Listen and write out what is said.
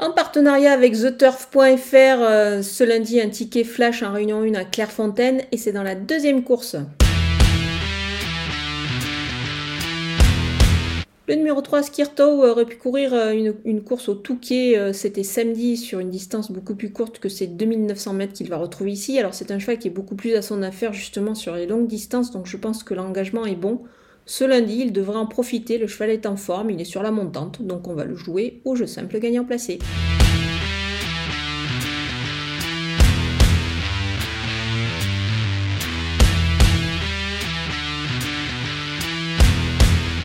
En partenariat avec TheTurf.fr, euh, ce lundi, un ticket flash en réunion 1 à Clairefontaine et c'est dans la deuxième course. Le numéro 3, Skirto, aurait pu courir euh, une, course au Touquet. Euh, c'était samedi sur une distance beaucoup plus courte que ces 2900 mètres qu'il va retrouver ici. Alors c'est un cheval qui est beaucoup plus à son affaire justement sur les longues distances, donc je pense que l'engagement est bon. Ce lundi, il devrait en profiter, le cheval est en forme, il est sur la montante, donc on va le jouer au jeu simple gagnant placé.